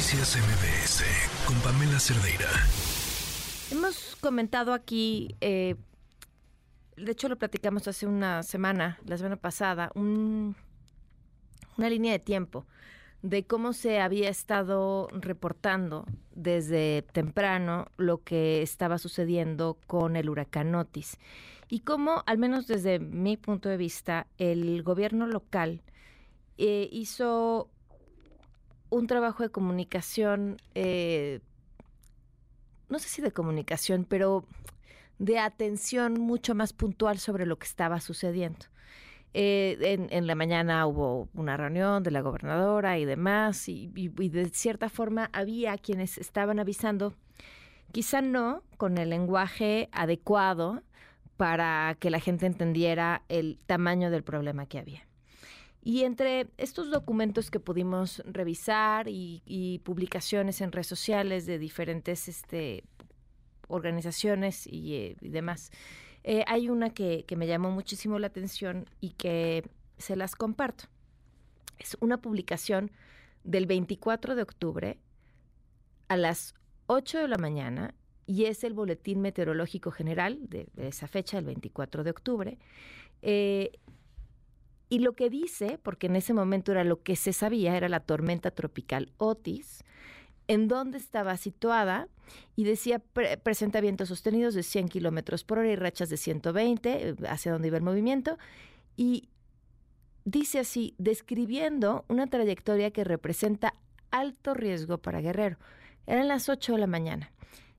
Noticias MBS con Pamela Cerdeira. Hemos comentado aquí, eh, de hecho lo platicamos hace una semana, la semana pasada, una línea de tiempo de cómo se había estado reportando desde temprano lo que estaba sucediendo con el huracán Otis y cómo, al menos desde mi punto de vista, el gobierno local eh, hizo un trabajo de comunicación, eh, no sé si de comunicación, pero de atención mucho más puntual sobre lo que estaba sucediendo. Eh, en, la mañana hubo una reunión de la gobernadora y demás, y, de cierta forma había quienes estaban avisando, quizá no con el lenguaje adecuado para que la gente entendiera el tamaño del problema que había. Y entre estos documentos que pudimos revisar y, publicaciones en redes sociales de diferentes este, organizaciones y, eh, demás, eh, hay una que, me llamó muchísimo la atención y que se las comparto. Es una publicación del 24 de octubre a las 8 de la mañana y es el Boletín Meteorológico General de, esa fecha, el 24 de octubre. Eh, y lo que dice, porque en ese momento era lo que se sabía, era la tormenta tropical Otis, en dónde estaba situada y decía presenta vientos sostenidos de 100 kilómetros por hora y rachas de 120 eh, hacia donde iba el movimiento y dice así describiendo una trayectoria que representa alto riesgo para Guerrero. Eran las 8 de la mañana.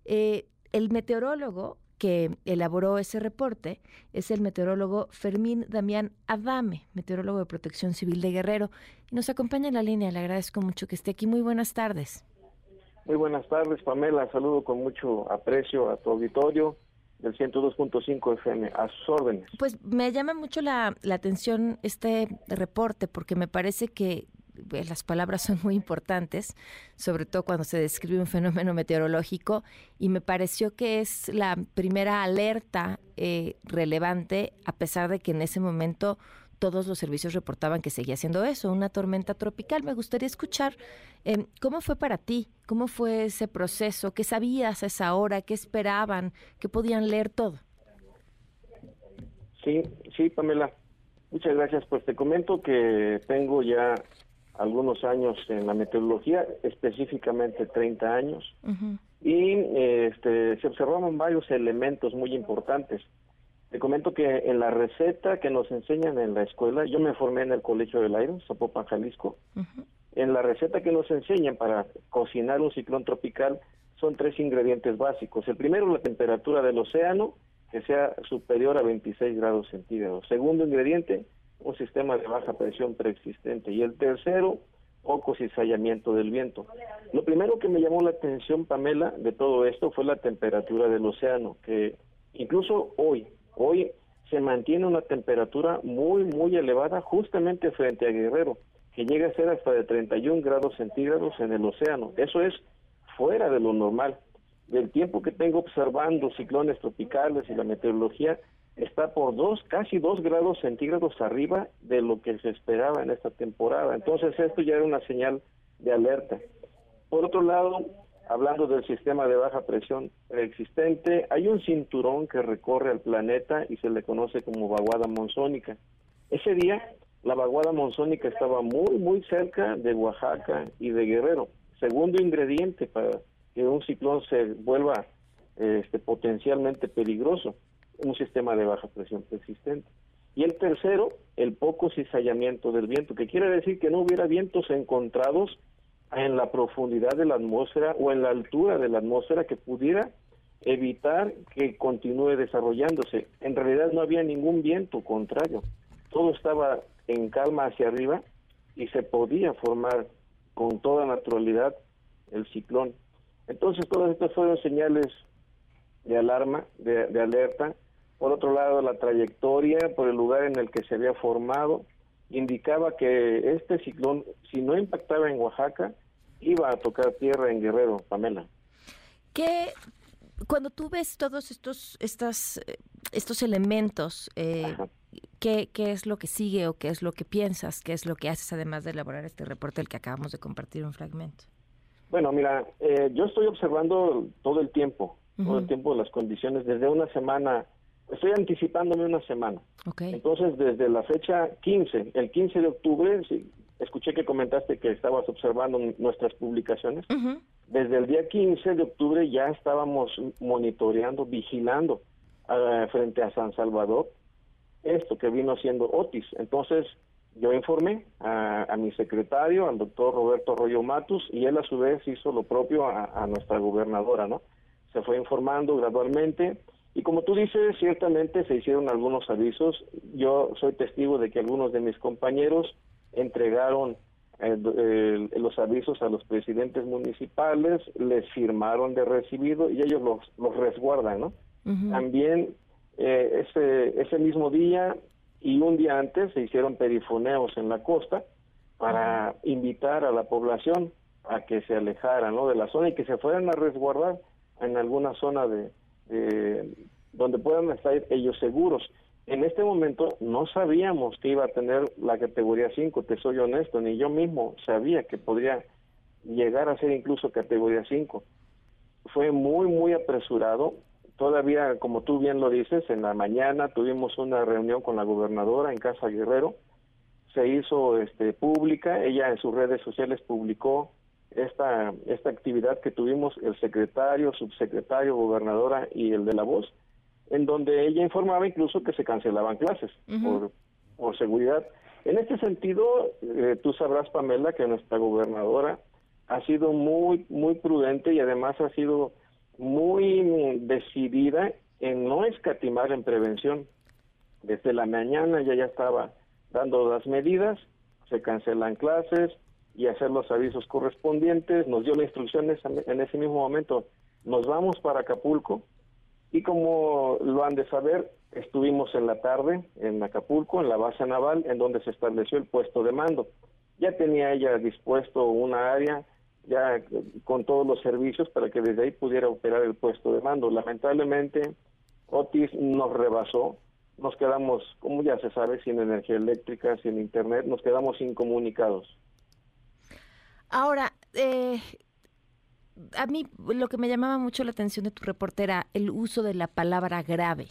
Eh, el meteorólogo que elaboró ese reporte es el meteorólogo Fermín Damián Adame, meteorólogo de Protección Civil de Guerrero. Y nos acompaña en la línea. Le agradezco mucho que esté aquí. Muy buenas tardes. Muy buenas tardes, Pamela. Saludo con mucho aprecio a tu auditorio del 102.5 FM. A sus órdenes. Pues me llama mucho la, atención este reporte porque me parece que eh, las palabras son muy importantes, sobre todo cuando se describe un fenómeno meteorológico, y me pareció que es la primera alerta eh, relevante, a pesar de que en ese momento todos los servicios reportaban que seguía siendo eso, una tormenta tropical. Me gustaría escuchar em, cómo fue para ti, cómo fue ese proceso, qué sabías a esa hora, qué esperaban, qué podían leer todo. Sí, sí, Pamela. Muchas gracias. Pues te comento que tengo ya algunos años en la meteorología, específicamente 30 años, y este, se observaban varios elementos muy importantes. Te comento que en la receta que nos enseñan en la escuela, yo me formé en el Colegio del Aire, Zapopan, Jalisco. En la receta que nos enseñan para cocinar un ciclón tropical son tres ingredientes básicos. El primero, la temperatura del océano, que sea superior a 26 grados centígrados. Segundo ingrediente, un sistema de baja presión preexistente. Y el tercero, poco cizallamiento del viento. Lo primero que me llamó la atención, Pamela, de todo esto fue la temperatura del océano, que incluso hoy, Hoy se mantiene una temperatura muy, muy elevada justamente frente a Guerrero, que llega a ser hasta de 31 grados centígrados en el océano. Eso es fuera de lo normal. Del tiempo que tengo observando ciclones tropicales y la meteorología, está por dos, casi dos grados centígrados arriba de lo que se esperaba en esta temporada. Entonces esto ya era una señal de alerta. Por otro lado, hablando del sistema de baja presión existente, hay un cinturón que recorre al planeta y se le conoce como vaguada monzónica. Ese día, la vaguada monzónica estaba muy, muy cerca de Oaxaca y de Guerrero. Segundo ingrediente para que un ciclón se vuelva este, potencialmente peligroso, un sistema de baja presión persistente. Y el tercero, el poco cizallamiento del viento, que quiere decir que no hubiera vientos encontrados en la profundidad de la atmósfera o en la altura de la atmósfera que pudiera evitar que continúe desarrollándose. En realidad no había ningún viento contrario, todo estaba en calma hacia arriba y se podía formar con toda naturalidad el ciclón. Entonces todas estas fueron señales de alarma, de, de alerta. Por otro lado, la trayectoria por el lugar en el que se había formado indicaba que este ciclón, si no impactaba en Oaxaca, iba a tocar tierra en Guerrero, Pamela. ¿Qué, cuando tú ves todos estos, estas, eh, estos elementos, eh, ¿qué, ¿qué, es lo que sigue o qué es lo que piensas? ¿Qué es lo que haces además de elaborar este reporte del que acabamos de compartir un fragmento? Bueno, mira, eh, yo estoy observando todo el tiempo, todo el tiempo las condiciones, desde una semana, estoy anticipándome una semana. Entonces, desde la fecha 15, el 15 de octubre, escuché que comentaste que estabas observando nuestras publicaciones. Desde el día 15 de octubre ya estábamos monitoreando, vigilando ah, frente a San Salvador esto que vino siendo Otis. Entonces, yo informé a, mi secretario, al doctor Roberto Arroyo Matus, y él a su vez hizo lo propio a, nuestra gobernadora, ¿no? Se fue informando gradualmente, y como tú dices, ciertamente se hicieron algunos avisos. Yo soy testigo de que algunos de mis compañeros entregaron eh, los avisos a los presidentes municipales, les firmaron de recibido y ellos los, los resguardan, ¿no? También eh, ese, ese mismo día y un día antes se hicieron perifoneos en la costa para invitar a la población a que se alejara ¿no? de la zona y que se fueran a resguardar en alguna zona de, donde puedan estar ellos seguros. En este momento no sabíamos que iba a tener la categoría 5, te soy honesto, ni yo mismo sabía que podría llegar a ser incluso categoría 5. Fue muy, muy apresurado Todavía, como tú bien lo dices, en la mañana tuvimos una reunión con la gobernadora en Casa Guerrero. Se hizo este, pública, ella en sus redes sociales publicó esta, esta actividad que tuvimos el secretario, subsecretario, gobernadora y el de la voz, en donde ella informaba incluso que se cancelaban clases por, por seguridad. En este sentido, eh, tú sabrás, Pamela, que nuestra gobernadora ha sido muy, muy prudente y además ha sido muy decidida en no escatimar en prevención. Desde la mañana ya ya estaba dando las medidas, se cancelan clases y hacer los avisos correspondientes, nos dio las instrucciones en ese mismo momento, nos vamos para Acapulco y como lo han de saber, estuvimos en la tarde en Acapulco, en la base naval, en donde se estableció el puesto de mando. Ya tenía ella dispuesto una área ya con todos los servicios para que desde ahí pudiera operar el puesto de mando. Lamentablemente, Otis nos rebasó, nos quedamos, como ya se sabe, sin energía eléctrica, sin internet, nos quedamos incomunicados. Ahora, eh, a mí lo que me llamaba mucho la atención de tu reporte era el uso de la palabra grave.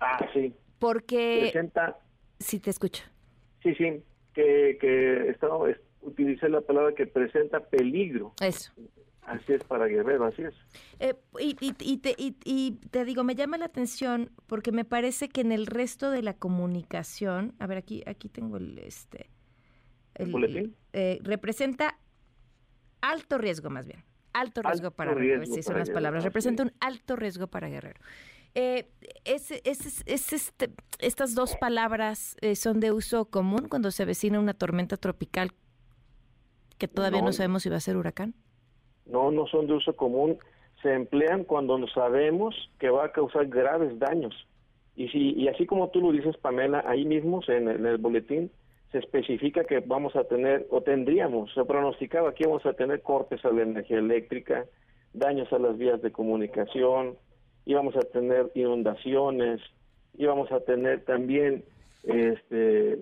Ah, sí. Porque... Presenta... Sí, te escucho. Sí, sí, que, que estaba, utilicé la palabra que presenta peligro. Eso. Así es para Guerrero, así es. Eh, y, y, te, y, te digo, me llama la atención porque me parece que en el resto de la comunicación, a ver, aquí, aquí tengo el, este, el, ¿Boletín? Eh, representa alto riesgo más bien, alto riesgo para Guerrero, si son las palabras, representa un alto riesgo para Guerrero. Eh, es, es, es, este, estas dos palabras eh, son de uso común cuando se avecina una tormenta tropical que todavía no, sabemos si va a ser huracán? No, no son de uso común. Se emplean cuando sabemos que va a causar graves daños. Y, si, y así como tú lo dices, Pamela, ahí mismo en el boletín se especifica que vamos a tener, o tendríamos, se pronosticaba que vamos a tener cortes a la energía eléctrica, daños a las vías de comunicación, íbamos a tener inundaciones, íbamos a tener también este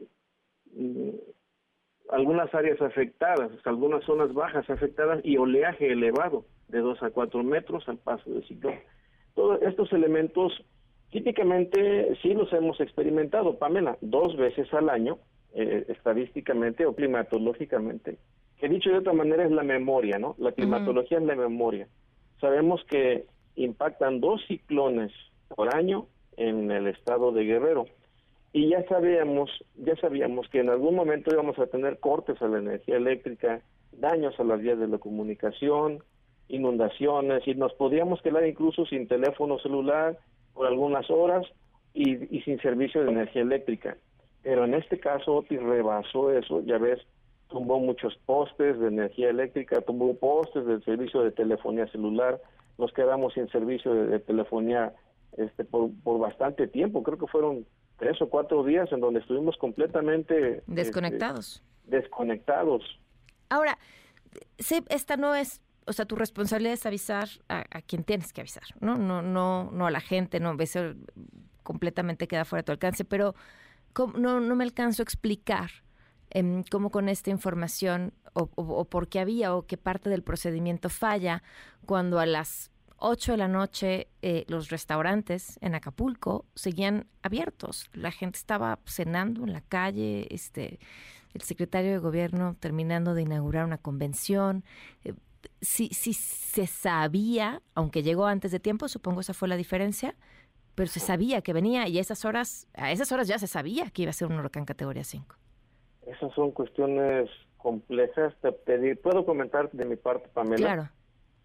algunas áreas afectadas, algunas zonas bajas afectadas y oleaje elevado de 2 a 4 metros al paso del ciclón. Todos estos elementos típicamente sí los hemos experimentado, Pamela, dos veces al año, eh, estadísticamente o climatológicamente. Que dicho de otra manera es la memoria, ¿no? La climatología es la memoria. Sabemos que impactan dos ciclones por año en el estado de Guerrero y ya sabíamos, ya sabíamos que en algún momento íbamos a tener cortes a la energía eléctrica, daños a las vías de la comunicación, inundaciones y nos podíamos quedar incluso sin teléfono celular por algunas horas y, y sin servicio de energía eléctrica. Pero en este caso Otis rebasó eso, ya ves, tumbó muchos postes de energía eléctrica, tumbó postes del servicio de telefonía celular, nos quedamos sin servicio de, de telefonía este por, por bastante tiempo, creo que fueron tres o cuatro días en donde estuvimos completamente este, desconectados. desconectados. Ahora, esta no es, o sea, tu responsabilidad es avisar a, quien tienes que avisar, ¿no? No, no, no a la gente, no, eso completamente queda fuera de tu alcance, pero no, no me alcanzo a explicar em, cómo con esta información o, por qué había o qué parte del procedimiento falla cuando a las 8 de la noche eh, los restaurantes en Acapulco seguían abiertos. La gente estaba cenando en la calle, este, el secretario de gobierno terminando de inaugurar una convención. Eh, sí, sí se sabía, aunque llegó antes de tiempo, supongo esa fue la diferencia, pero se sabía que venía y esas horas, a esas horas ya se sabía que iba a ser un huracán categoría 5. Esas son cuestiones complejas. Te, puedo comentar de mi parte, Pamela, claro.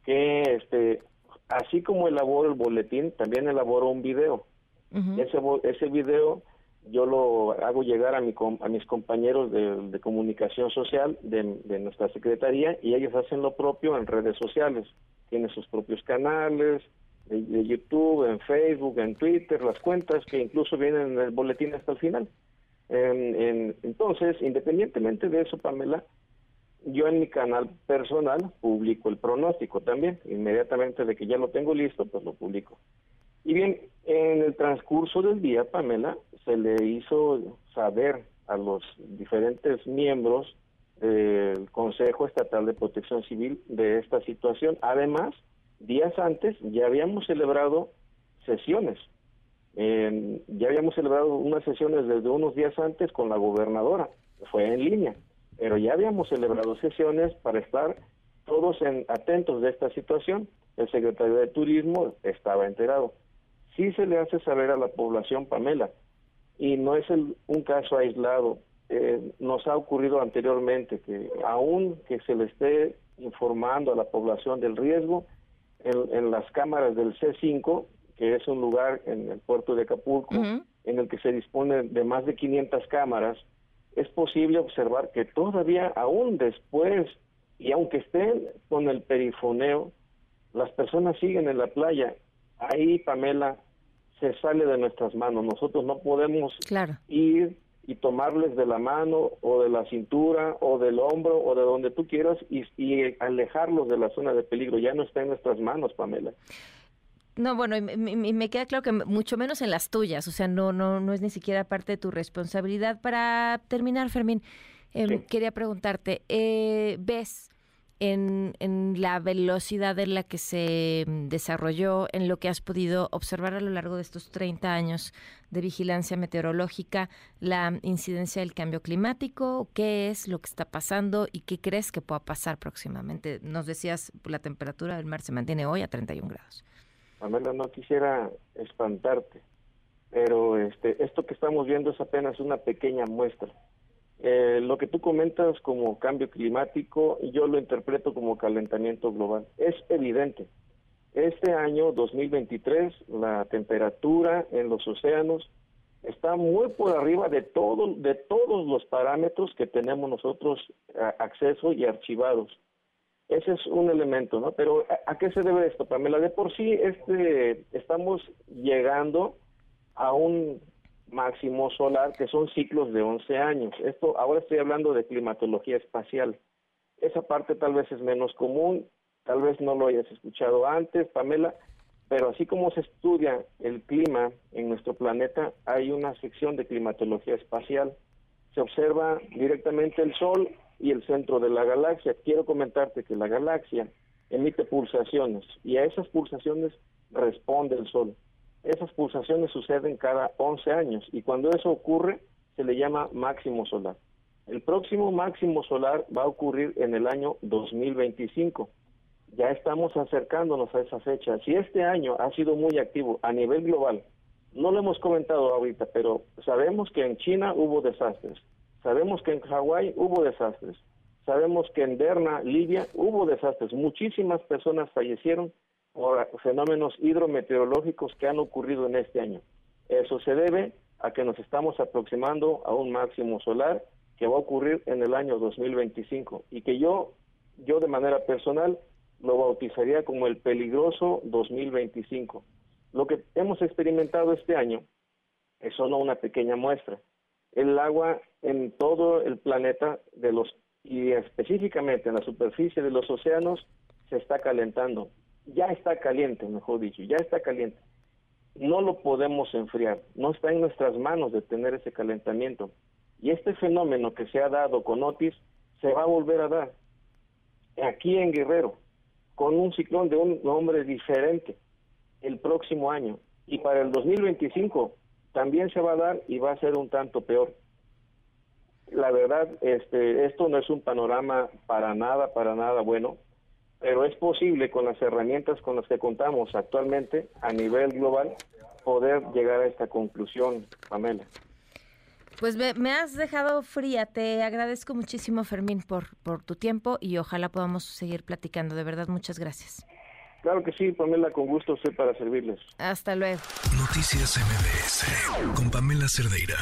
que este, así como elaboro el boletín, también elaboro un video. ese, ese video yo lo hago llegar a, mi, a mis compañeros de, comunicación social de, de, nuestra secretaría y ellos hacen lo propio en redes sociales. Tienen sus propios canales, de, YouTube, en Facebook, en Twitter, las cuentas que incluso vienen en el boletín hasta el final. entonces, independientemente de eso, Pamela, yo en mi canal personal publico el pronóstico también. Inmediatamente de que ya lo tengo listo, pues lo publico. Y bien, en el transcurso del día, Pamela, se le hizo saber a los diferentes miembros del Consejo Estatal de Protección Civil de esta situación. Además, días antes ya habíamos celebrado sesiones. ya habíamos celebrado unas sesiones desde unos días antes con la gobernadora, fue en línea, pero ya habíamos celebrado sesiones para estar todos en, atentos de esta situación. El secretario de Turismo estaba enterado. Sí se le hace saber a la población, Pamela, y no es un caso aislado. Eh, nos ha ocurrido anteriormente que aún que se le esté informando a la población del riesgo, en, las cámaras del C5, que es un lugar en el puerto de Acapulco, en el que se dispone de más de 500 cámaras, es posible observar que todavía, aún después, y aunque estén con el perifoneo, las personas siguen en la playa. Ahí, Pamela, se sale de nuestras manos. Nosotros no podemos ir y tomarles de la mano o de la cintura o del hombro o de donde tú quieras y, alejarlos de la zona de peligro. Ya no está en nuestras manos, Pamela. No, bueno, y me, queda claro que mucho menos en las tuyas, o sea, no, no, no es ni siquiera parte de tu responsabilidad. Para terminar, Fermín, em, quería preguntarte, eh, ¿ves en, la velocidad en la que se mm, desarrolló, en lo que has podido observar a lo largo de estos 30 años de vigilancia meteorológica, la incidencia del cambio climático, qué es lo que está pasando y qué crees que pueda pasar próximamente. Nos decías, la temperatura del mar se mantiene hoy a 31 grados. Amanda, no quisiera espantarte, pero este, esto que estamos viendo es apenas una pequeña muestra eh, lo que tú comentas como cambio climático, yo lo interpreto como calentamiento global. Es evidente. Este año 2023, la temperatura en los océanos está muy por arriba de todo, de todos los parámetros que tenemos nosotros acceso y archivados. Ese es un elemento, ¿no? Pero ¿a, qué se debe esto, Pamela? De por sí, este, estamos llegando a un máximo solar, que son ciclos de 11 años. Esto, ahora estoy hablando de climatología espacial. Esa parte tal vez es menos común, tal vez no lo hayas escuchado antes, Pamela, pero así como se estudia el clima en nuestro planeta, hay una sección de climatología espacial. Se observa directamente el Sol y el centro de la galaxia. Quiero comentarte que la galaxia emite pulsaciones y a esas pulsaciones responde el Sol. Esas pulsaciones suceden cada 11 años y cuando eso ocurre se le llama máximo solar. El próximo máximo solar va a ocurrir en el año 2025. Ya estamos acercándonos a esa fecha. Si este año ha sido muy activo a nivel global, no lo hemos comentado ahorita, pero sabemos que en China hubo desastres, sabemos que en Hawái hubo desastres, sabemos que en Derna, Libia, hubo desastres. Muchísimas personas fallecieron por fenómenos hidrometeorológicos que han ocurrido en este año. Eso se debe a que nos estamos aproximando a un máximo solar que va a ocurrir en el año 2025 y que yo, yo de manera personal lo bautizaría como el peligroso 2025. Lo que hemos experimentado este año es solo una pequeña muestra. El agua en todo el planeta de los y específicamente en la superficie de los océanos se está calentando ya está caliente, mejor dicho, ya está caliente. No lo podemos enfriar, no está en nuestras manos detener ese calentamiento. Y este fenómeno que se ha dado con Otis se va a volver a dar aquí en Guerrero, con un ciclón de un nombre diferente el próximo año. Y para el 2025 también se va a dar y va a ser un tanto peor. La verdad, este, esto no es un panorama para nada, para nada bueno, pero es posible con las herramientas con las que contamos actualmente a nivel global poder llegar a esta conclusión, Pamela. Pues me, has dejado fría. Te agradezco muchísimo, Fermín, por, por tu tiempo y ojalá podamos seguir platicando. De verdad, muchas gracias. Claro que sí, Pamela, con gusto estoy para servirles. Hasta luego. Noticias MBS con Pamela Cerdeira.